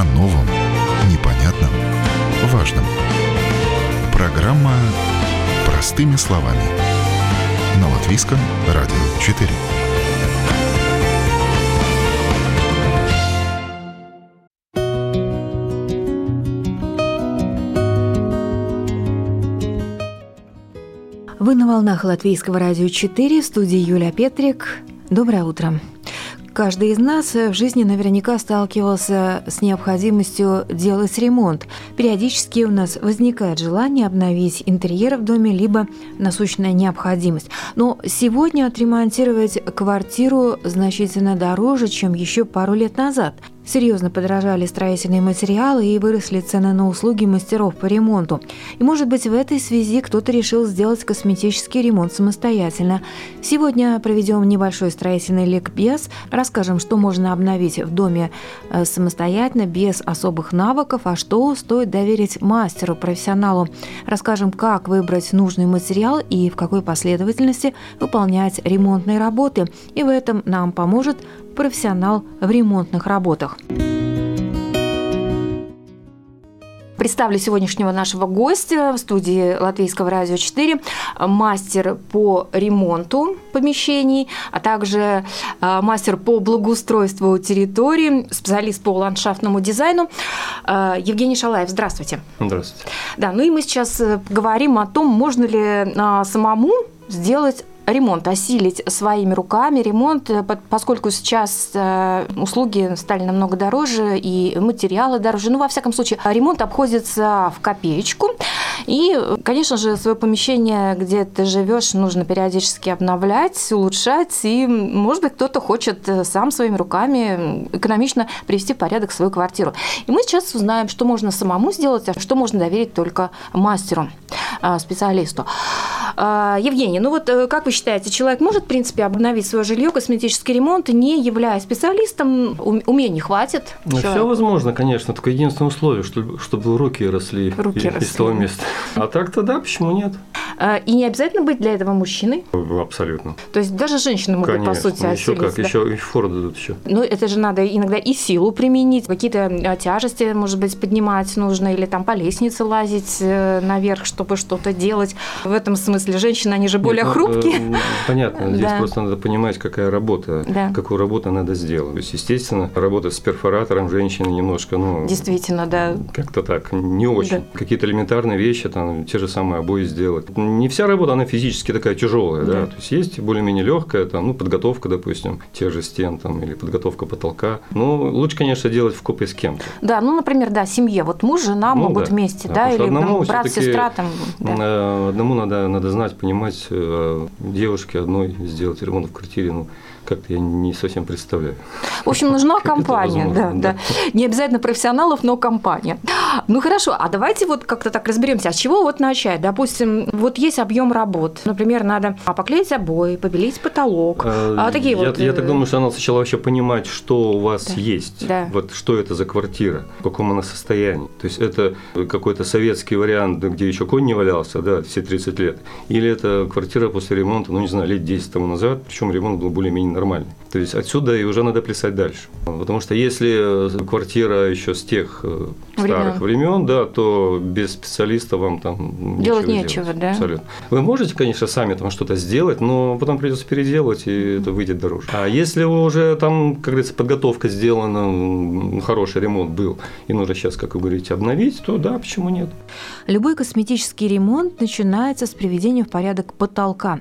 О новом, непонятном, важном. Программа «Простыми словами». На Латвийском радио 4. Вы на волнах Латвийского радио 4 в студии Юлия Петрик. Доброе утро. Каждый из нас в жизни наверняка сталкивался с необходимостью делать ремонт. Периодически у нас возникает желание обновить интерьер в доме, либо насущная необходимость. Но сегодня отремонтировать квартиру значительно дороже, чем еще пару лет назад – Серьезно подорожали строительные материалы и выросли цены на услуги мастеров по ремонту. И, может быть, в этой связи кто-то решил сделать косметический ремонт самостоятельно. Сегодня проведем небольшой строительный ликбез, расскажем, что можно обновить в доме э, самостоятельно, без особых навыков, а что стоит доверить мастеру, профессионалу. Расскажем, как выбрать нужный материал и в какой последовательности выполнять ремонтные работы. И в этом нам поможет профессионал в ремонтных работах. Представлю сегодняшнего нашего гостя в студии Латвийского радио 4, мастер по ремонту помещений, а также а, мастер по благоустройству территории, специалист по ландшафтному дизайну а, Евгений Шалаев. Здравствуйте. Здравствуйте. Да, ну и мы сейчас э, говорим о том, можно ли а, самому сделать ремонт, осилить своими руками ремонт, э, поскольку сейчас э, услуги стали намного дороже и материалы дороже. Ну, во всяком случае, ремонт обходится в копеечку. И, конечно же, свое помещение, где ты живешь, нужно периодически обновлять, улучшать. И, может быть, кто-то хочет э, сам своими руками экономично привести в порядок свою квартиру. И мы сейчас узнаем, что можно самому сделать, а что можно доверить только мастеру, специалисту. Евгений, ну вот как вы считаете, человек может, в принципе, обновить свое жилье, косметический ремонт, не являясь специалистом, умений хватит? Ну, все возможно, конечно. Только единственное условие, чтобы, чтобы руки росли руки из, росли. из того места. А так-то да, почему нет? А, и не обязательно быть для этого мужчиной? Абсолютно. То есть даже женщины могут, конечно, по сути, еще как, да? еще и фору дадут еще. Ну, это же надо иногда и силу применить, какие-то а, тяжести, может быть, поднимать нужно, или там по лестнице лазить э, наверх, чтобы что-то делать. В этом смысле женщины, они же более нет, ну, хрупкие. Э, понятно. Здесь да. просто надо понимать, какая работа, да. какую работу надо сделать. То есть, естественно, работать с перфоратором женщины немножко, ну... Действительно, да. Как-то так, не очень. Да. Какие-то элементарные вещи, там, те же самые обои сделать. Не вся работа, она физически такая тяжелая, да. да? То есть, есть более-менее легкая, там, ну, подготовка, допустим, тех же стен, там, или подготовка потолка. Ну, лучше, конечно, делать в купе с кем-то. Да, ну, например, да, семье. Вот муж, жена ну, могут да. вместе, да, да или брат, сестра, там. Да. Э, одному надо, надо знать, понимать, э, девушке одной сделать ремонт в квартире, ну, как-то я не совсем представляю. В общем, нужна компания, да, да. Не обязательно профессионалов, но компания. Ну хорошо, а давайте вот как-то так разберемся, а с чего вот начать? Допустим, вот есть объем работ, например, надо поклеить обои, побелить потолок, а, а такие я, вот. Я так э, думаю, что надо сначала вообще понимать, что у вас да. есть, да. вот что это за квартира, в каком она состоянии. То есть это какой-то советский вариант, где еще конь не валялся, да, все 30 лет, или это квартира после ремонта, ну не знаю, лет 10 тому назад, причем ремонт был более-менее нормальный. То есть отсюда и уже надо плясать дальше. Потому что если квартира еще с тех э, старых времен, да, то без специалиста вам там делать нечего, делать. да? Абсолютно. Вы можете, конечно, сами там что-то сделать, но потом придется переделать, и это выйдет дороже. А если уже там, как говорится, подготовка сделана, хороший ремонт был, и нужно сейчас, как вы говорите, обновить, то да, почему нет? Любой косметический ремонт начинается с приведения в порядок потолка.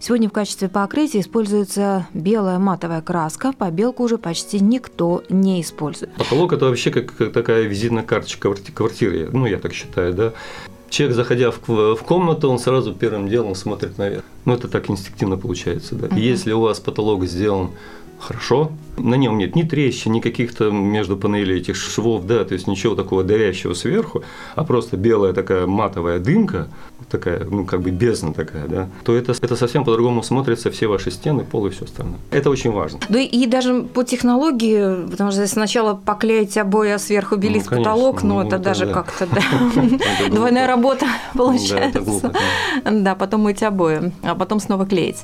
Сегодня в качестве покрытия используется белая матовая краска, побелку уже почти никто не использует. Потолок – это вообще как, такая визитная карточка квартиры, ну, я так считаю, да. Человек, заходя в, в комнату, он сразу первым делом смотрит наверх. Ну, это так инстинктивно получается, да. Uh-huh. Если у вас потолок сделан хорошо. На нем нет ни трещин, ни каких-то между панелей этих швов, да, то есть ничего такого давящего сверху, а просто белая такая матовая дымка, такая, ну, как бы бездна такая, да, то это, это совсем по-другому смотрится все ваши стены, пол и все остальное. Это очень важно. Да и даже по технологии, потому что сначала поклеить обои, а сверху белить ну, потолок, ну, это, даже как-то, да, двойная работа получается. Да, потом мыть обои, а потом снова клеить.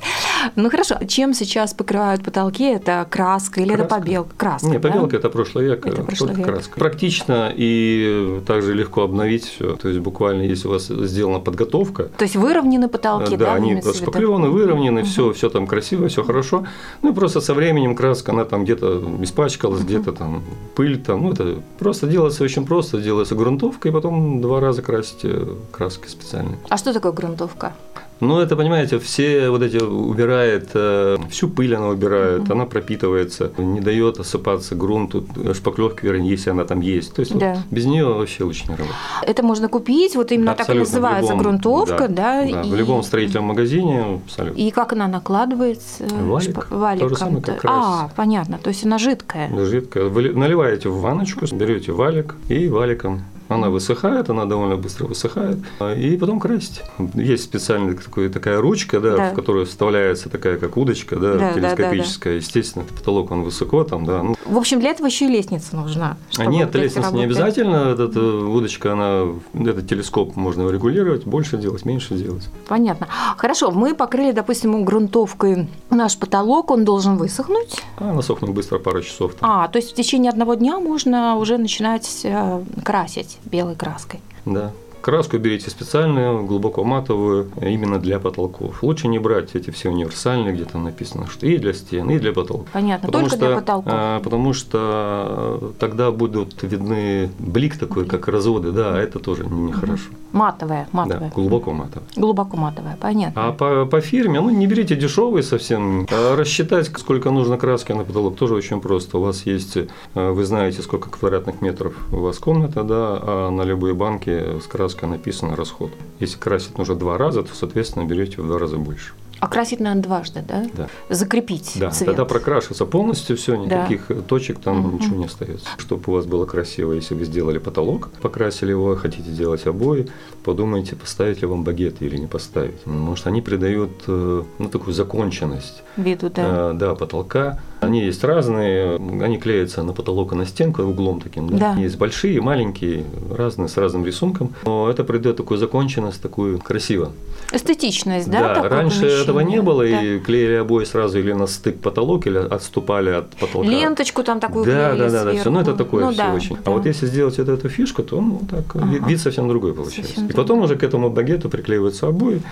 Ну хорошо, чем сейчас покрывают потолки? Это краска или краска. это побелка? Краска. Не, побелка да? это прошлый век, это прошлый век. краска. Практично и также легко обновить все. То есть буквально, если у вас сделана подготовка. То есть выровнены потолки, да? Да, они шпаклеваны, выровнены, угу. все, все там красиво, все хорошо. Ну и просто со временем краска, она там где-то испачкалась, угу. где-то там пыль там. Ну это просто делается очень просто, делается грунтовка и потом два раза красить э, краской специальной. А что такое грунтовка? Ну, это, понимаете, все вот эти убирает, э, всю пыль она убирает, mm-hmm. она пропитывается, не дает осыпаться грунту, шпаклевки, вернее, если она там есть. То есть да. вот, без нее вообще лучше не работать. Это можно купить, вот именно абсолютно, так и называется любом, грунтовка, да? да, да и... в любом строительном магазине абсолютно. И как она накладывается? Валик. Шп... Валиком. То же самое, как а, понятно, то есть она жидкая. Жидкая. Вы наливаете в ванночку, берете валик и валиком она высыхает, она довольно быстро высыхает, и потом красить. Есть специальная такой, такая ручка, да, да. в которую вставляется такая, как удочка, да, да телескопическая. Да, да, да. Естественно, потолок он высоко там, да. Ну. В общем, для этого еще и лестница нужна. А нет, лестница не обязательно. Эта, эта удочка, она, этот телескоп можно регулировать, больше делать, меньше делать. Понятно. Хорошо, мы покрыли, допустим, грунтовкой наш потолок, он должен высохнуть. А, она сохнет быстро, пару часов. Там. А, то есть в течение одного дня можно уже начинать э, красить белой краской. Да. Краску берите специальную, глубоко матовую, именно для потолков. Лучше не брать эти все универсальные, где там написано, что и для стен, и для потолков. Понятно, потому только что, для потолков. А, потому что тогда будут видны блик такой, как разводы, да, это тоже нехорошо. Матовая, матовая. Да, глубоко матовая. Глубоко матовая, понятно. А по, по фирме, ну не берите дешевые совсем. А рассчитать, сколько нужно краски на потолок, тоже очень просто. У вас есть, э, вы знаете, сколько квадратных метров у вас комната, да, а на любые банки с краской краска написано расход. Если красить нужно два раза, то, соответственно, берете в два раза больше. А красить надо дважды, да? Да. Закрепить Да, цвет. тогда прокрашивается полностью все, никаких да. точек там угу. ничего не остается. Чтобы у вас было красиво, если вы сделали потолок, покрасили его, хотите делать обои, подумайте, поставить ли вам багеты или не поставить. Потому что они придают э, ну, такую законченность. Виду, да. Э, да, потолка. Они есть разные, они клеятся на потолок и на стенку углом таким. Да? Да. Есть большие, маленькие, разные, с разным рисунком. Но это придает такую законченность, такую красиво. Эстетичность, да? Да, раньше помещение? этого не было, да. и клеили обои сразу или на стык потолок, или отступали от потолка. Ленточку там такую да, да, да, да, все. Ну, это такое ну, все да, очень. Да. А вот если сделать вот эту фишку, то ну, так, ага. вид совсем другой получается. Совсем и потом уже к этому багету приклеиваются обои.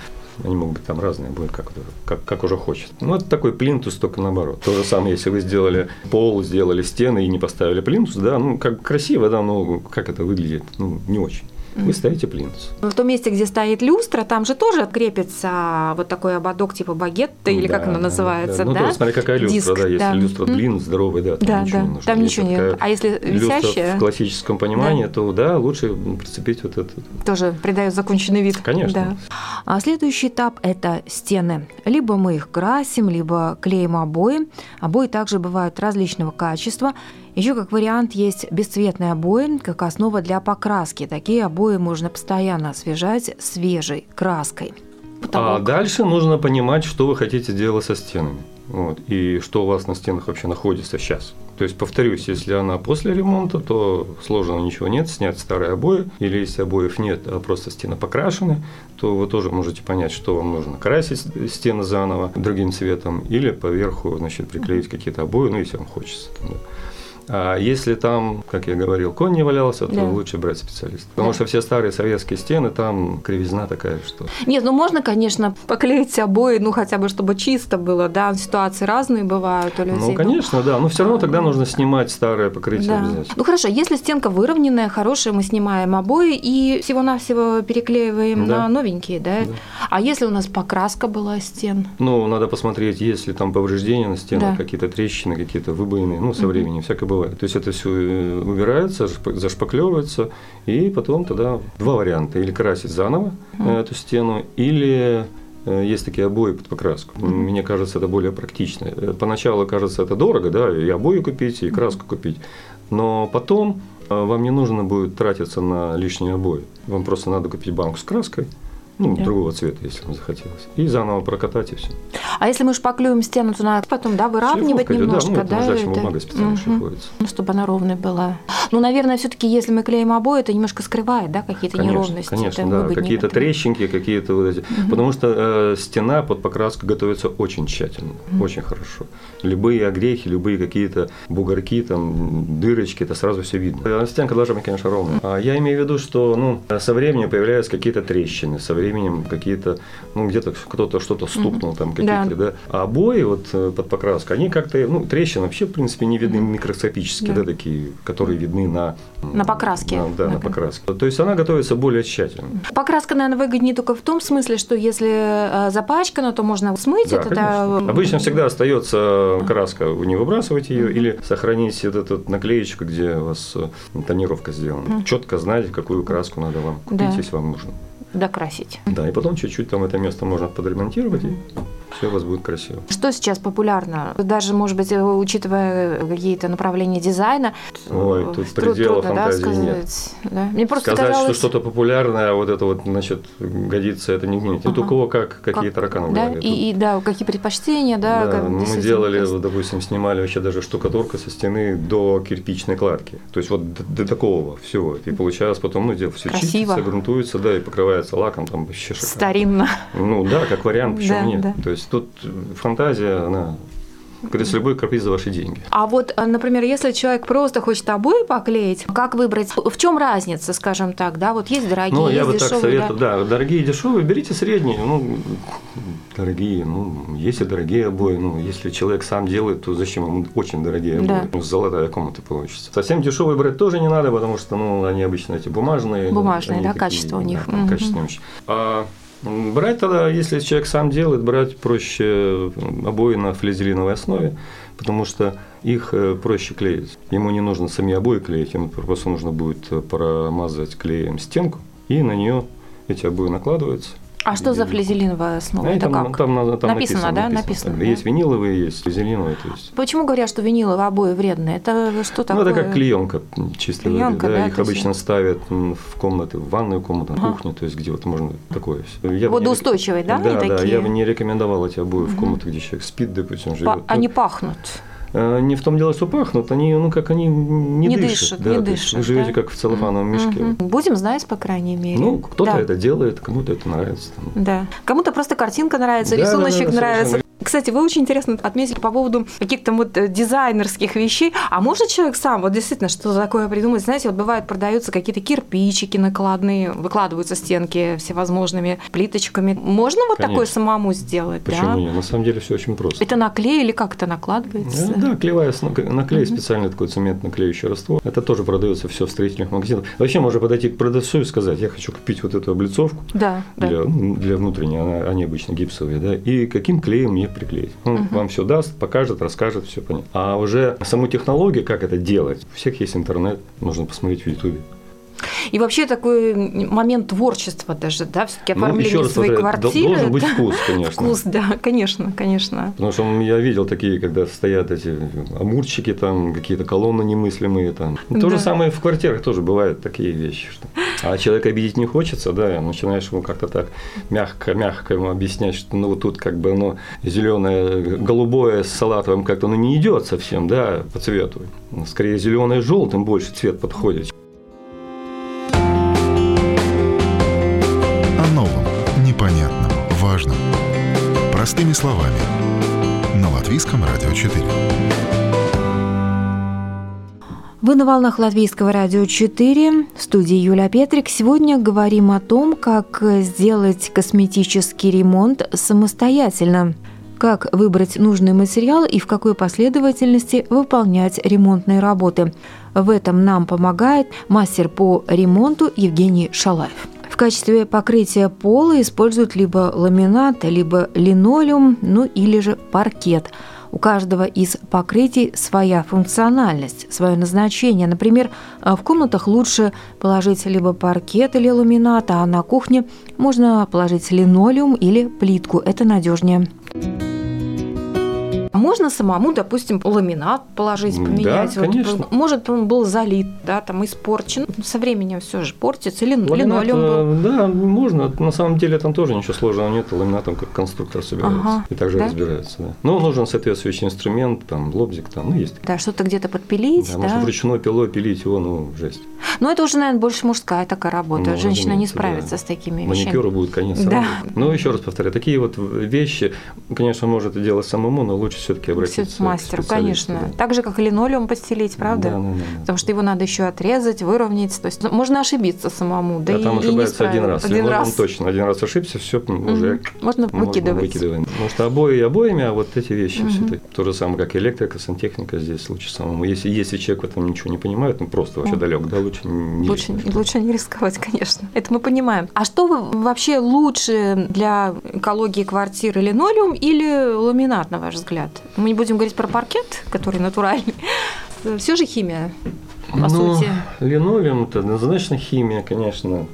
Они могут быть там разные, будет как, как, как уже хочется. Ну, это такой плинтус, только наоборот. То же самое, если вы сделали пол, сделали стены и не поставили плинтус, да, ну, как красиво, да, но как это выглядит, ну, не очень вы ставите плинтус. В том месте, где стоит люстра, там же тоже крепится вот такой ободок типа багетта, или да, как оно называется, да? Ну, да? смотри, какая люстра, Диск, да, если да. люстра длинная, здоровая, да, там да, ничего да. не нужно. Там ничего нет. А если висящая? в классическом понимании, да. то да, лучше прицепить вот этот. Тоже придает законченный вид. Конечно. Да. А следующий этап – это стены. Либо мы их красим, либо клеим обои. Обои также бывают различного качества. Еще как вариант есть бесцветные обои, как основа для покраски. Такие обои можно постоянно освежать свежей краской. Потолок. А дальше нужно понимать, что вы хотите делать со стенами. Вот, и что у вас на стенах вообще находится сейчас. То есть, повторюсь, если она после ремонта, то сложного ничего нет, снять старые обои, или если обоев нет, а просто стены покрашены, то вы тоже можете понять, что вам нужно красить стены заново другим цветом, или поверху, значит, приклеить какие-то обои, ну, если вам хочется. Там, да. А если там, как я говорил, конь не валялся, то да. лучше брать специалиста. Потому да. что все старые советские стены, там кривизна такая, что... Нет, ну можно, конечно, поклеить обои, ну хотя бы, чтобы чисто было, да, ситуации разные бывают у людей. Ну, конечно, да, но все равно тогда нужно снимать старое покрытие да. обязательно. Ну, хорошо, если стенка выровненная, хорошая, мы снимаем обои и всего-навсего переклеиваем да. на новенькие, да? да? А если у нас покраска была стен? Ну, надо посмотреть, есть ли там повреждения на стенах, да. какие-то трещины, какие-то выбоины, ну, со временем угу. всякое бывает. То есть это все э, убирается, зашпаклевывается, и потом тогда два варианта. Или красить заново mm. эту стену, или э, есть такие обои под покраску. Мне кажется, это более практично. Поначалу кажется это дорого, да, и обои купить, и краску купить. Но потом вам не нужно будет тратиться на лишние обои. Вам просто надо купить банку с краской, ну, да. другого цвета, если вам захотелось. И заново прокатать и все. А если мы шпаклюем стену, то надо потом, да, выравнивать Шлифовка, немножко, да? Ну, да? это бумага специально угу. шлифуется. Ну, чтобы она ровная была. Ну, наверное, все таки если мы клеим обои, это немножко скрывает, да, какие-то конечно, неровности. Конечно, да, какие-то трещинки, какие-то вот эти. Угу. Потому что э, стена под покраску готовится очень тщательно, угу. очень хорошо. Любые огрехи, любые какие-то бугорки, там, дырочки, это сразу все видно. А стенка должна быть, конечно, ровная. А я имею в виду, что ну, со временем появляются какие-то трещины, со временем какие-то, ну, где-то кто-то что-то стукнул, там какие-то, да. да. А обои вот э, под покраску, они как-то, ну, трещины вообще, в принципе, не видны микроскопически, да. да, такие, которые видны на... На покраске. На, да, на покраске. То есть она готовится более тщательно. Покраска, наверное, выгоднее только в том смысле, что если э, запачкана, то можно смыть да, это. Да... Обычно всегда остается краска, вы не выбрасываете ее, или сохраните вот эту наклеечку, где у вас э, тонировка сделана. Четко знаете, какую краску надо вам купить, да. если вам нужно докрасить. Да, и потом чуть-чуть там это место можно подремонтировать, и все у вас будет красиво. Что сейчас популярно? Даже, может быть, учитывая какие-то направления дизайна. Ой, тут труд, предела трудно, фантазии да, нет. Да? Мне просто сказать, казалось... что что-то популярное, а вот это вот, значит, годится, это не гнить. Тут у кого как, какие как? тараканы да? И, и, да, какие предпочтения, да. да мы делали, вот, допустим, снимали вообще даже штукатурку со стены до кирпичной кладки. То есть вот до, до такого всего. И получалось потом, ну, дело все чистится, грунтуется, да, и покрывается лаком, там вообще шикарно. Старинно. Ну да, как вариант, почему да, нет. Да. То есть тут фантазия, она с любой каприз за ваши деньги. А вот, э, например, если человек просто хочет обои поклеить, как выбрать? В чем разница, скажем так, да? Вот есть дорогие, ну, есть я бы дешевые, так советую, да? да, дорогие и дешевые, берите средние, ну, дорогие, ну, если дорогие обои, ну, если человек сам делает, то зачем ему очень дорогие обои? Да. Ну, золотая комната получится. Совсем дешевые брать тоже не надо, потому что, ну, они обычно эти бумажные. Бумажные, да, такие, качество у них. Да, угу. Качественные очень. А Брать тогда, если человек сам делает, брать проще обои на флизелиновой основе, потому что их э, проще клеить. Ему не нужно сами обои клеить, ему просто нужно будет промазать клеем стенку, и на нее эти обои накладываются. А что за флизелиновая основа? Это там, как? Там, там, там написано, написано, да? Написано. написано да. Есть виниловые, есть флизелиновые. То есть. Почему говорят, что виниловые обои вредные? Это что такое? Ну, это как клеенка чисто. Клеенка, да, да, их обычно есть... ставят в комнаты, в ванную комнату, на ага. кухню, то есть где вот можно такое. Я Водоустойчивые, да? Да, да, такие? я бы не рекомендовал эти обои в комнатах, где человек спит, допустим, живет. Они пахнут. Э, не в том дело, что пахнут, они, ну, как они не, не дышат. дышат да, не дышат. Вы живете да? как в целлофановом мешке. Угу. Будем знать, по крайней мере. Ну, кто-то да. это делает, кому-то это нравится. Там. Да. Кому-то просто картинка нравится, да, рисуночек да, да, нравится. Кстати, вы очень интересно отметили по поводу каких-то вот э, дизайнерских вещей. А может человек сам, вот действительно, что такое придумать? Знаете, вот бывает продаются какие-то кирпичики накладные, выкладываются стенки всевозможными плиточками. Можно вот Конечно. такое самому сделать? Почему да? нет? На самом деле все очень просто. Это наклей или как это накладывается? Да, да клеевая наклей, mm-hmm. специальный такой цементно клеющий раствор. Это тоже продается все в строительных магазинах. Вообще можно подойти к продавцу и сказать, я хочу купить вот эту облицовку да, для, да. Ну, для внутренней, они обычно гипсовые, да, и каким клеем мне приклеить. Он угу. вам все даст, покажет, расскажет, все понятно. А уже саму технологию, как это делать, у всех есть интернет, можно посмотреть в Ютубе. И вообще такой момент творчества даже, да, все-таки ну, оформление ну, своей повторяю, квартиры. Должен быть вкус, конечно. Вкус, да, конечно, конечно. Потому что я видел такие, когда стоят эти амурчики, там какие-то колонны немыслимые, там. То да. же самое в квартирах тоже бывают такие вещи. Что... А человека обидеть не хочется, да, начинаешь ему как-то так мягко-мягко ему объяснять, что ну вот тут как бы оно зеленое, голубое с салатовым как-то ну не идет совсем, да, по цвету. Скорее зеленое с желтым больше цвет подходит. Простыми словами. На Латвийском радио 4. Вы на волнах Латвийского радио 4. В студии Юля Петрик. Сегодня говорим о том, как сделать косметический ремонт самостоятельно как выбрать нужный материал и в какой последовательности выполнять ремонтные работы. В этом нам помогает мастер по ремонту Евгений Шалаев. Качестве покрытия пола используют либо ламинат, либо линолеум, ну или же паркет. У каждого из покрытий своя функциональность, свое назначение. Например, в комнатах лучше положить либо паркет или ламинат, а на кухне можно положить линолеум или плитку. Это надежнее. Можно самому, допустим, ламинат положить, поменять? Да, конечно. Вот, может, он был залит, да, там испорчен. Со временем все же портится. Или ламинат, линолеум был. Да, можно. На самом деле там тоже ничего сложного нет. Ламинатом как конструктор собирается. Ага. И также да? разбирается. Да. Но нужен соответствующий инструмент, там, лобзик, там, ну, есть. Да, что-то где-то подпилить. Да, да? может, вручную пилой пилить его, ну, жесть. Ну, это уже, наверное, больше мужская такая работа. Ну, Женщина не справится да. с такими вещами. Маникюру будет конец. Да. Но еще раз повторяю, такие вот вещи, конечно, может делать самому, но лучше все-таки обратиться к мастеру, конечно. Да. Так же, как и линолеум постелить, правда? Да, да, да, Потому что его надо еще отрезать, выровнять. То есть можно ошибиться самому. Да, да и, там ошибается и один раз. Один раз. точно. Один раз ошибся, все уже можно выкидывать. выкидываем. Потому что обои обоями, а вот эти вещи все то же самое, как электрика, сантехника, здесь лучше самому. Если, если человек в этом ничего не понимает, ну просто вообще далек, да, лучше не лучше, лучше не рисковать, конечно. Это мы понимаем. А что вообще лучше для экологии квартиры, линолеум или ламинат, на ваш взгляд? Мы не будем говорить про паркет, который натуральный. Все же химия, по ну, сути. Линолеум – это однозначно химия, конечно.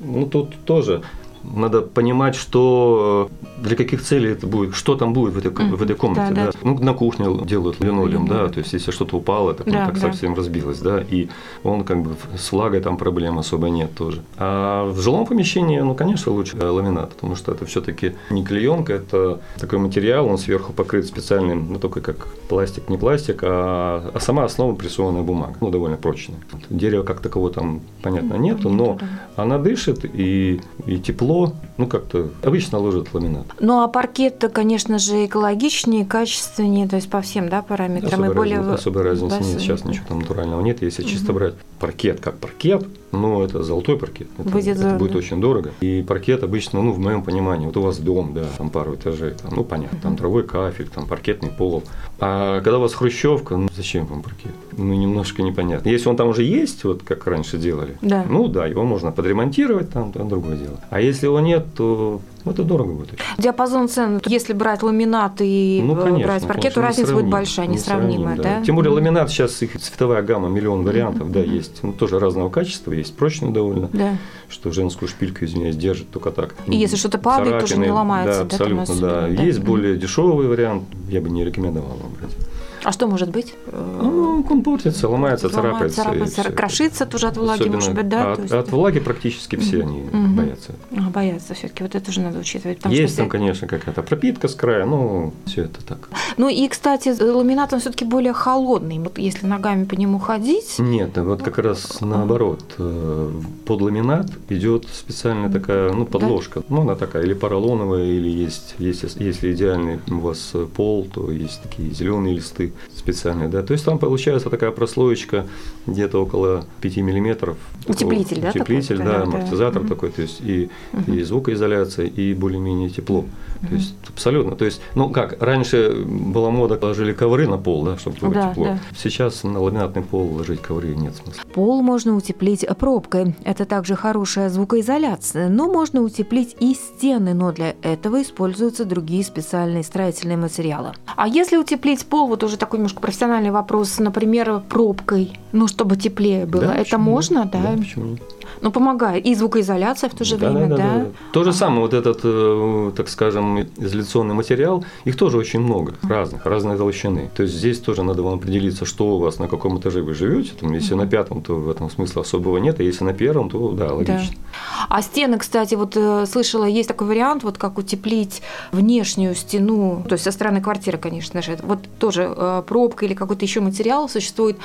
Ну, тут тоже надо понимать, что э, для каких целей это будет, что там будет в этой, mm-hmm. в этой комнате. Да, да. Да. Ну, на кухне делают линолеум, mm-hmm. да, то есть если что-то упало, так, да, ну, так да. совсем разбилось, да, и он как бы с влагой там проблем особо нет тоже. А в жилом помещении, ну, конечно, лучше ламинат, потому что это все-таки не клеенка, это такой материал, он сверху покрыт специальным, ну, только как пластик, не пластик, а, а сама основа прессованная бумага, ну, довольно прочная. Дерева как такового там, понятно, нету, но она дышит и, и тепло тепло, ну как-то обычно ложат ламинат. Ну а паркет, конечно же, экологичнее, качественнее, то есть по всем да, параметрам. Особой, и более... разницы, особой разницы нет, сейчас ничего там натурального нет. Если чисто брать паркет как паркет, ну, это золотой паркет. Это, будет, это будет очень дорого. И паркет обычно, ну, в моем понимании, вот у вас дом, да, там пару этажей, там, ну, понятно, там травой кафель, там паркетный пол. А когда у вас хрущевка, ну, зачем вам паркет? Ну, немножко непонятно. Если он там уже есть, вот как раньше делали, да. ну, да, его можно подремонтировать, там, там другое дело. А если его нет, то это дорого будет. Диапазон цен, если брать ламинат и ну, конечно, брать паркет, то разница будет большая, несравнимая, да. да? Тем более ламинат сейчас их цветовая гамма, миллион вариантов, да, есть. Ну, тоже разного качества, есть прочный довольно, да. что женскую шпильку, извиняюсь, держит только так. И если что-то падает, тоже не ломается. Да, абсолютно, да. да. Есть более дешевый вариант, я бы не рекомендовал вам брать. А что может быть? Ну, он портится, ломается, царапается. царапается крошится тоже от влаги, Особенно может быть, да? От, есть... от влаги практически все mm-hmm. они mm-hmm. боятся. А, боятся все-таки, вот это уже надо учитывать. Есть там, конечно, какая-то пропитка с края, но все это так. Ну и, кстати, ламинат он все-таки более холодный, вот если ногами по нему ходить. Нет, вот как раз наоборот. Э, под ламинат идет специальная такая, ну, подложка. Да? Ну, она такая или поролоновая, или есть, есть, если идеальный у вас пол, то есть такие зеленые листы специальные, да. То есть там получается такая прослоечка где-то около 5 миллиметров. Утеплитель, да? Утеплитель, такой? да, да, амортизатор да. такой, то есть и, угу. и звукоизоляция, и более-менее тепло. Угу. То есть абсолютно. То есть, ну как, раньше была мода, положили ковры на пол, да, чтобы было да, тепло. Да. Сейчас на ламинатный пол ложить ковры нет смысла. Пол можно утеплить пробкой. Это также хорошая звукоизоляция. Но можно утеплить и стены, но для этого используются другие специальные строительные материалы. А если утеплить пол, вот уже такой немножко профессиональный вопрос, например, пробкой, ну, чтобы теплее было. Да, это можно, да? Да, почему Ну, помогает. И звукоизоляция в то же да, время, да? да? да. То же самое, вот этот, э, так скажем, изоляционный материал, их тоже очень много, разных, разной толщины. То есть здесь тоже надо вам определиться, что у вас, на каком этаже вы живете. Там, если на пятом, то в этом смысла особого нет, а если на первом, то да, логично. Да. А стены, кстати, вот э, слышала, есть такой вариант, вот как утеплить внешнюю стену, то есть со стороны квартиры, конечно же. Вот тоже э, пробка или какой-то еще материал существует,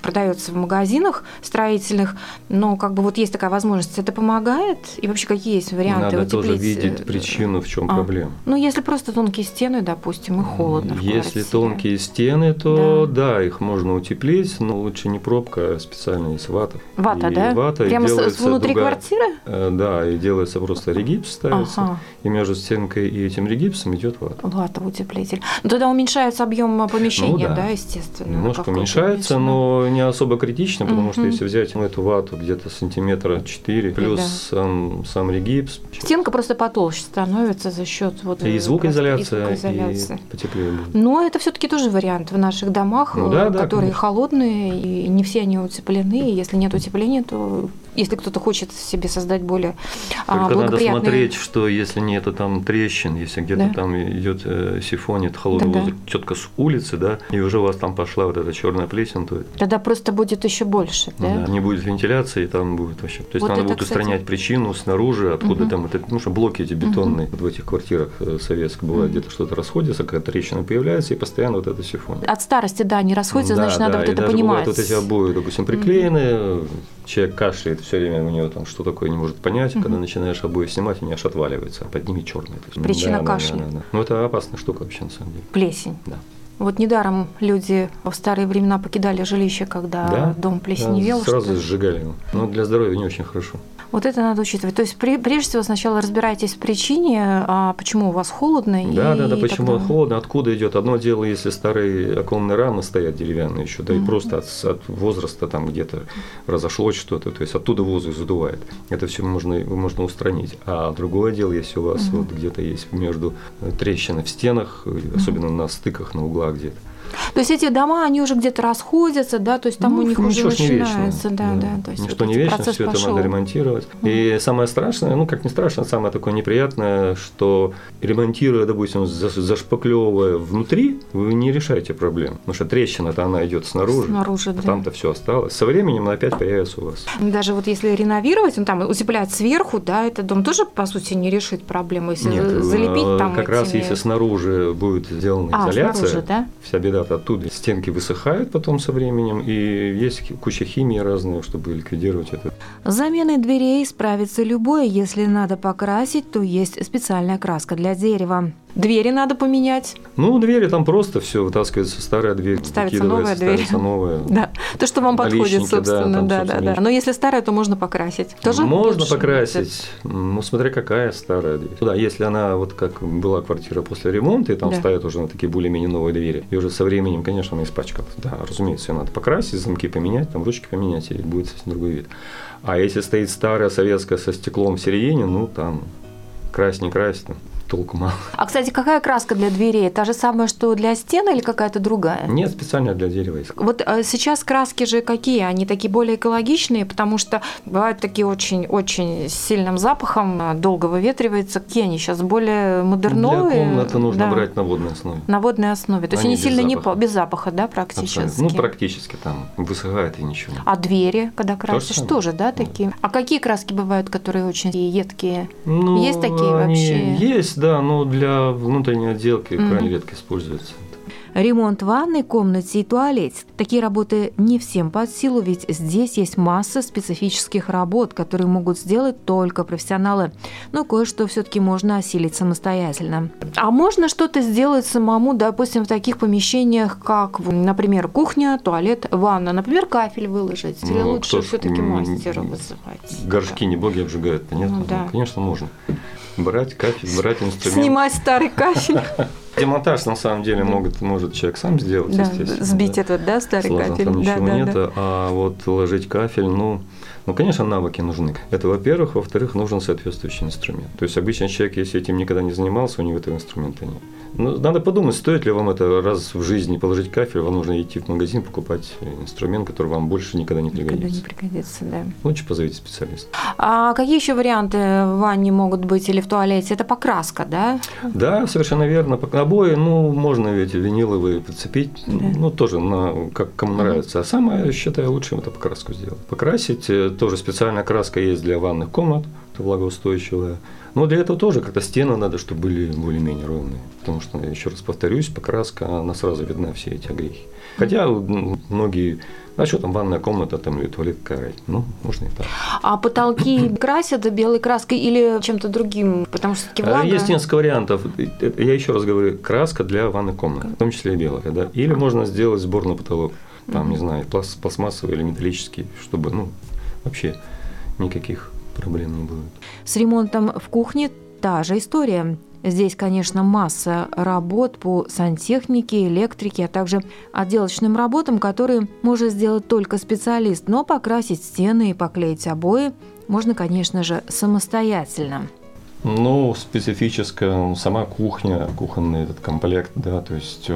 продается в магазинах строительных, но как бы вот есть такая возможность. Это помогает? И вообще какие есть варианты Надо утеплить? тоже видеть причину, в чем а. проблема. Ну, если просто тонкие стены, допустим, и холодно Если тонкие стены, то да. да, их можно утеплить, но лучше не пробка, а специально есть вата. Вата, и да? Вата, Прямо с внутри дуга, квартиры? Э, да, и делается просто регипс ставится, ага. и между стенкой и этим регипсом идет вата. Вата, утеплитель. Но ну, тогда уменьшается объем помещения, ну, да. да, естественно. Немножко уменьшается, но не особо критично, потому угу. что если взять ну, эту вату где-то сантиметра 4, плюс да. сам, сам регипс. Стенка просто потолще становится за счет вот и звукоизоляция, и, звукоизоляция. и потеплее будет. Но это все-таки тоже вариант в наших домах, ну, да, да, которые конечно. холодные, и не все они утеплены. И если нет утепления, то если кто-то хочет себе создать более а, Только надо смотреть, что если нету там трещин, если где-то да. там идет э, сифонит, холодный да, воздух четко с улицы, да, и уже у вас там пошла вот эта черная плесень, то тогда просто будет еще больше, да? да не будет вентиляции, там будет вообще. То есть вот надо будет кстати... устранять причину снаружи, откуда угу. там это, ну что блоки эти бетонные угу. вот в этих квартирах э, советских бывает угу. где-то что-то расходится, какая-то трещина появляется и постоянно вот это сифонит. От старости, да, не расходится, да, значит да, надо вот это понимать. вот эти обои, допустим, приклеены, угу человек кашляет все время, у него там что такое не может понять, угу. когда начинаешь обои снимать, они аж отваливаются, а под ними черные. Причина да, кашля. Да, да, да. Ну, это опасная штука вообще, на самом деле. Плесень. Да. Вот недаром люди в старые времена покидали жилище, когда да? дом плесневел. Да, сразу сжигали. Но для здоровья не очень хорошо. Вот это надо учитывать. То есть, прежде всего, сначала разбирайтесь в причине, а почему у вас холодно. Да, и да, да, почему тогда... холодно, откуда идет. Одно дело, если старые оконные рамы стоят деревянные еще, да, mm-hmm. и просто от, от возраста там где-то разошлось что-то, то есть оттуда воздух задувает. Это все можно, можно устранить. А другое дело, если у вас mm-hmm. вот где-то есть между трещины в стенах, особенно mm-hmm. на стыках, на углах где-то, то есть эти дома, они уже где-то расходятся, да, то есть там ну, у них уже начинается. Не да, да, да, то есть ничто вот не вечно, все это надо ремонтировать. Mm. И самое страшное, ну как не страшно, самое такое неприятное, что ремонтируя, допустим, зашпаклевывая внутри, вы не решаете проблем. Потому что трещина-то она идет снаружи. Снаружи, а да. Там-то все осталось. Со временем она опять появится у вас. Даже вот если реновировать, ну там утеплять сверху, да, этот дом тоже, по сути, не решит проблему. Если Нет, залепить а, там как этими... раз если снаружи будет сделана а, изоляция, снаружи, да? вся беда оттуда стенки высыхают потом со временем, и есть куча химии разные, чтобы ликвидировать это. С заменой дверей справится любой. Если надо покрасить, то есть специальная краска для дерева. Двери надо поменять. Ну, двери там просто все вытаскивается старая дверь, ставится новая дверь. Ставится новая. Да, то, что вам подходит, собственно, да, да, да, да. Но если старая, то можно покрасить. Тоже можно покрасить, ну, смотря какая старая дверь. Да, если она вот как была квартира после ремонта, и там да. стоят уже такие более-менее новые двери, и уже со временем, конечно, она испачкалась. Да, разумеется, ее надо покрасить, замки поменять, там ручки поменять, и будет совсем другой вид. А если стоит старая советская со стеклом в середине, ну, там, крась не крась, там, толку мало. А, кстати, какая краска для дверей? Та же самая, что для стен или какая-то другая? Нет, специально для дерева есть. Вот а, сейчас краски же какие? Они такие более экологичные, потому что бывают такие очень-очень с сильным запахом, а, долго выветривается. Какие они сейчас более модерновые? Для комнаты нужно да. брать на водной основе. На водной основе. То есть они, они сильно запаха. не без запаха, да, практически? Абсолютно. Ну, практически там высыхает и ничего. А двери, когда красишь, тоже, тоже да, такие? Да. А какие краски бывают, которые очень едкие? Ну, есть такие вообще? Есть, да, но для внутренней отделки mm-hmm. крайне редко используется. Ремонт ванной, комнате и туалете. Такие работы не всем под силу, ведь здесь есть масса специфических работ, которые могут сделать только профессионалы. Но кое-что все-таки можно осилить самостоятельно. А можно что-то сделать самому, допустим, в таких помещениях, как, например, кухня, туалет, ванна, например, кафель выложить? Или ну, лучше все-таки мастера вызывать? Горшки не боги обжигают, понятно? Ну, да. Конечно, можно. Брать кафель, брать инструмент. Снимать старый кафель. Демонтаж на самом деле могут, может человек сам сделать, да, естественно. Сбить да. этот, да, старый Сложно, кафель. Там ничего да, нет, да. а вот ложить кафель, ну, ну, конечно, навыки нужны. Это, во-первых. Во-вторых, нужен соответствующий инструмент. То есть, обычный человек, если этим никогда не занимался, у него этого инструмента нет. Ну, надо подумать, стоит ли вам это раз в жизни положить кафель, вам нужно идти в магазин, покупать инструмент, который вам больше никогда не пригодится. Никогда не пригодится, да. Лучше позовите специалиста. А какие еще варианты в ванне могут быть или в туалете? Это покраска, да? Да, совершенно верно. Обои, ну, можно ведь виниловые подцепить, да. ну, тоже на, как кому нравится. А самое, я считаю, лучшим это покраску сделать. Покрасить, э, тоже специальная краска есть для ванных комнат, это влагоустойчивая. Но для этого тоже как-то стены надо, чтобы были более-менее ровные. Потому что, еще раз повторюсь, покраска, она сразу видна все эти огрехи. Хотя многие а что там, ванная комната там или туалет какая Ну, можно и так. А потолки красят белой краской или чем-то другим? Потому что таки влага... Есть несколько вариантов. Я еще раз говорю, краска для ванной комнаты, в том числе и белая. Да? Или можно сделать сбор на потолок. Там, не знаю, пластмассовый или металлический, чтобы, ну, вообще никаких проблем не будет. С ремонтом в кухне та же история. Здесь, конечно, масса работ по сантехнике, электрике, а также отделочным работам, которые может сделать только специалист, но покрасить стены и поклеить обои можно, конечно же, самостоятельно. Ну, специфическая сама кухня, кухонный этот комплект, да, то есть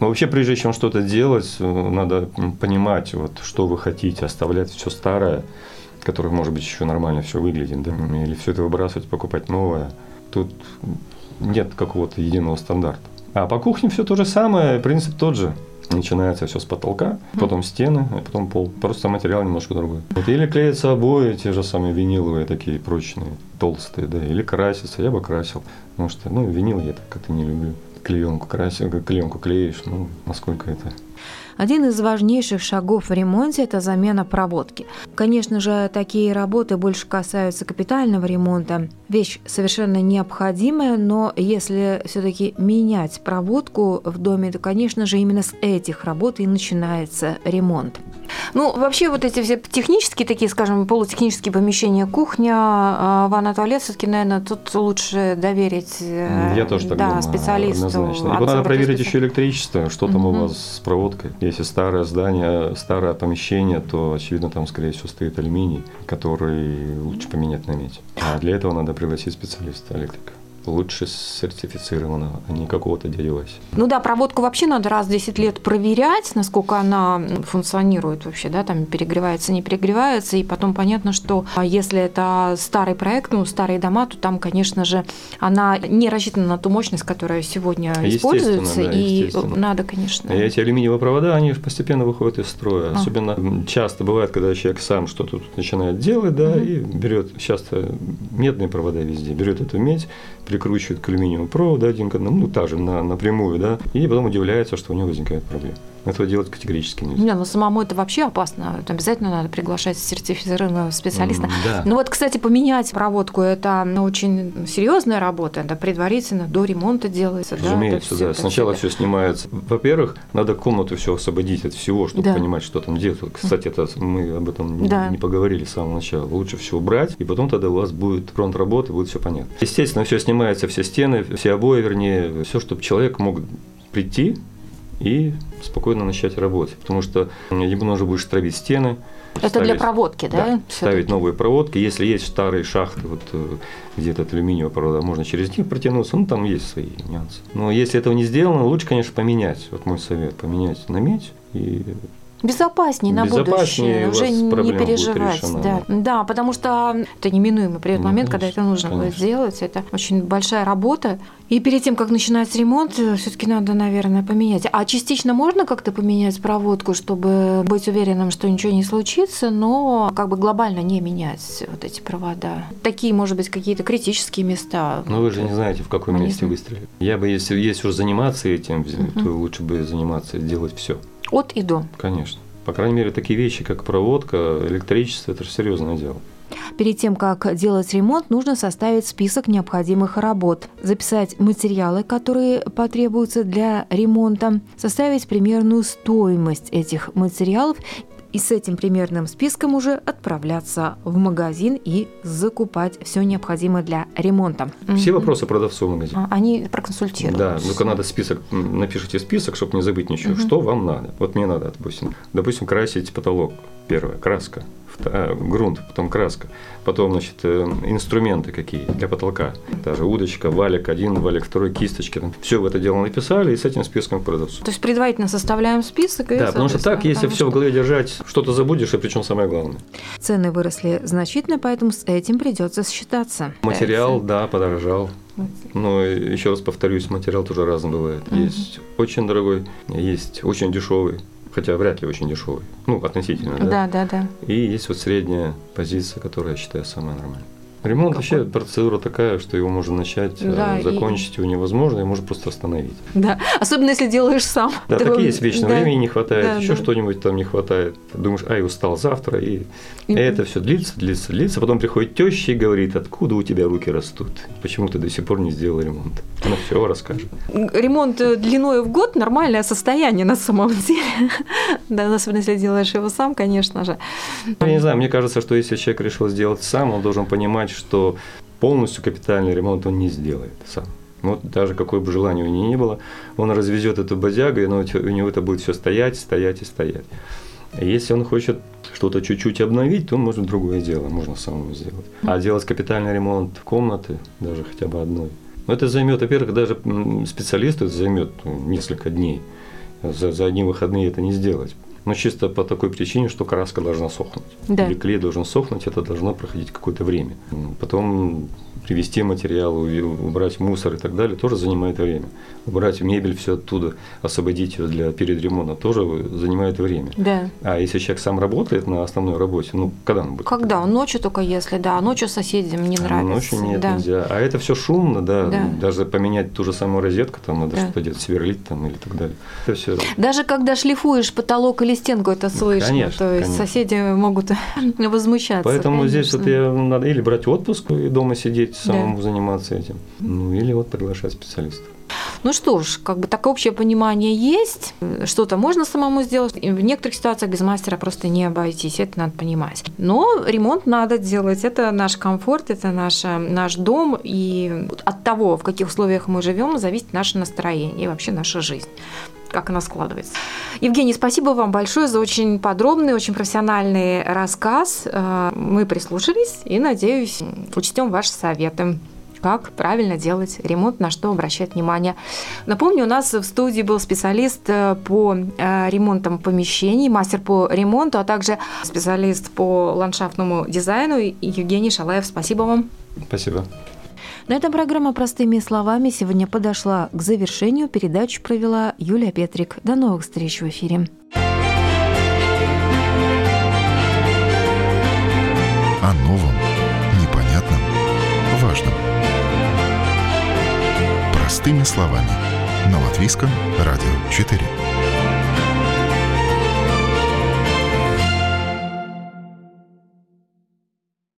вообще, прежде чем что-то делать, э, надо понимать, вот, что вы хотите, оставлять все старое который, может быть, еще нормально все выглядит, да, или все это выбрасывать, покупать новое. Тут нет какого-то единого стандарта. А по кухне все то же самое, принцип тот же. Начинается все с потолка, потом стены, а потом пол. Просто материал немножко другой. Вот или клеятся обои, те же самые виниловые, такие прочные, толстые, да, или красятся. Я бы красил. Потому что, ну, винил я так как-то не люблю. Клеенку красил, клеенку клеишь, ну, насколько это один из важнейших шагов в ремонте – это замена проводки. Конечно же, такие работы больше касаются капитального ремонта. Вещь совершенно необходимая, но если все-таки менять проводку в доме, то, конечно же, именно с этих работ и начинается ремонт. Ну, вообще вот эти все технические такие, скажем, полутехнические помещения, кухня, а, ванна, туалет, все-таки, наверное, тут лучше доверить э, Я тоже так да, думаю, специалисту. Однозначно. И надо проверить еще электричество, что там угу. у вас с проводкой. Если старое здание, старое помещение, то, очевидно, там, скорее всего, стоит алюминий, который лучше поменять на медь. А для этого надо пригласить специалиста, электрика лучше сертифицированного, а не какого-то дяди Васи. Ну да, проводку вообще надо раз в 10 лет проверять, насколько она функционирует вообще, да, там перегревается, не перегревается, и потом понятно, что а если это старый проект, ну, старые дома, то там, конечно же, она не рассчитана на ту мощность, которая сегодня используется, да, и надо, конечно. И эти алюминиевые провода, они постепенно выходят из строя. А. Особенно часто бывает, когда человек сам что-то начинает делать, да, угу. и берет часто медные провода везде, берет эту медь, прикручивает к алюминиевому проводу один к одному, ну, та же, на, напрямую, да, и потом удивляется, что у него возникает проблема. Этого делать категорически нельзя. Не, ну самому это вообще опасно. Это обязательно надо приглашать сертифицированного специалиста. да. Ну вот, кстати, поменять проводку – это очень серьезная работа. Это предварительно, до ремонта делается. Разумеется, да. да. Сначала все снимается. Во-первых, надо комнату все освободить от всего, чтобы да. понимать, что там делать. Кстати, это мы об этом да. не поговорили с самого начала. Лучше все убрать, и потом тогда у вас будет фронт работы, будет все понятно. Естественно, все снимается, все стены, все обои, вернее, все, чтобы человек мог прийти, и спокойно начать работать. Потому что ему нужно будет травить стены. Это ставить, для проводки, да? да ставить новые проводки. Если есть старые шахты, вот э, где-то от алюминиевого провода, можно через них протянуться. Ну, там есть свои нюансы. Но если этого не сделано, лучше, конечно, поменять. Вот мой совет, поменять на медь и безопаснее на будущее, уже не переживать. Да. Да. да, потому что это неминуемо придет ну, момент, конечно, когда это нужно конечно. будет сделать. Это очень большая работа. И перед тем, как начинать ремонт, э, все-таки надо, наверное, поменять. А частично можно как-то поменять проводку, чтобы быть уверенным, что ничего не случится, но как бы глобально не менять вот эти провода. Такие, может быть, какие-то критические места. Но вы же не знаете, в каком месте выстрелить. Я бы, если есть уже заниматься этим, то лучше бы заниматься, делать все. От и до. Конечно. По крайней мере, такие вещи, как проводка, электричество, это же серьезное дело. Перед тем, как делать ремонт, нужно составить список необходимых работ, записать материалы, которые потребуются для ремонта, составить примерную стоимость этих материалов и с этим примерным списком уже отправляться в магазин и закупать все необходимое для ремонта. Все вопросы продавцу в магазине. А, они проконсультируют. Да, только надо список, напишите список, чтобы не забыть ничего. Угу. Что вам надо? Вот мне надо, допустим, допустим, красить потолок. Первое, краска грунт, потом краска, потом, значит, э, инструменты какие для потолка, даже удочка, валик один, валик второй, кисточки, там, все в это дело написали и с этим списком к продавцу. То есть предварительно составляем список и Да, потому что так, если все что... в голове держать, что-то забудешь, и причем самое главное. Цены выросли значительно, поэтому с этим придется считаться. Материал, да, подорожал. Но еще раз повторюсь, материал тоже разный бывает. Угу. Есть очень дорогой, есть очень дешевый хотя вряд ли очень дешевый, ну, относительно, да? Да, да, да. И есть вот средняя позиция, которая я считаю самая нормальная. Ремонт вообще процедура такая, что его можно начать, э, да, закончить и... его невозможно, и можно просто остановить. Да, особенно если делаешь сам. Да, так и есть, вечно да. времени не хватает, да, еще да. что-нибудь там не хватает. Думаешь, ай, устал завтра, и, и это все длится, длится, длится. Потом приходит теща и говорит, откуда у тебя руки растут, почему ты до сих пор не сделал ремонт. Она все расскажет. Ремонт э, длиной в год – нормальное состояние на самом деле. Да, особенно если делаешь его сам, конечно же. Я не знаю, мне кажется, что если человек решил сделать сам, он должен понимать, что полностью капитальный ремонт он не сделает сам. Вот даже какое бы желание у него ни было, он развезет эту бодягу, и у него это будет все стоять, стоять и стоять. Если он хочет что-то чуть-чуть обновить, то может другое дело, можно самому сделать. А делать капитальный ремонт комнаты, даже хотя бы одной, но это займет, во-первых, даже специалисту это займет ну, несколько дней. За, за одни выходные это не сделать. Но чисто по такой причине, что краска должна сохнуть. Да. Или клей должен сохнуть, это должно проходить какое-то время. Потом привезти материал, убрать мусор и так далее, тоже занимает время. Убрать мебель все оттуда, освободить ее для перед ремонта тоже занимает время. Да. А если человек сам работает на основной работе, ну когда он будет? Когда? Ночью только если, да. Ночью соседям не нравится. Ночью нет, да. нельзя. А это все шумно, да. Да. Даже поменять ту же самую розетку, там надо Да. что-то делать, сверлить там или так далее. Это все. Даже когда шлифуешь потолок или стенку, это слышно. Конечно, То есть конечно. соседи могут возмущаться. Поэтому здесь вот конечно. я надо или брать отпуск и дома сидеть, Да. самому заниматься этим, ну или вот приглашать специалистов. Ну что ж, как бы такое общее понимание есть. Что-то можно самому сделать. В некоторых ситуациях без мастера просто не обойтись. Это надо понимать. Но ремонт надо делать. Это наш комфорт, это наша, наш дом. И от того, в каких условиях мы живем, зависит наше настроение и вообще наша жизнь как она складывается. Евгений, спасибо вам большое за очень подробный, очень профессиональный рассказ. Э, Мы прислушались и, надеюсь, учтем ваши советы как правильно делать ремонт, на что обращать внимание. Напомню, у нас в студии был специалист э, по э, ремонтам помещений, мастер по ремонту, а также специалист по ландшафтному дизайну Евгений Шалаев. Спасибо вам. Спасибо. На этом программа «Простыми словами» сегодня подошла к завершению. Передачу провела Юлия Петрик. До новых встреч в эфире. О новом, непонятном, важном. Простыми словами. На Латвийском радио 4.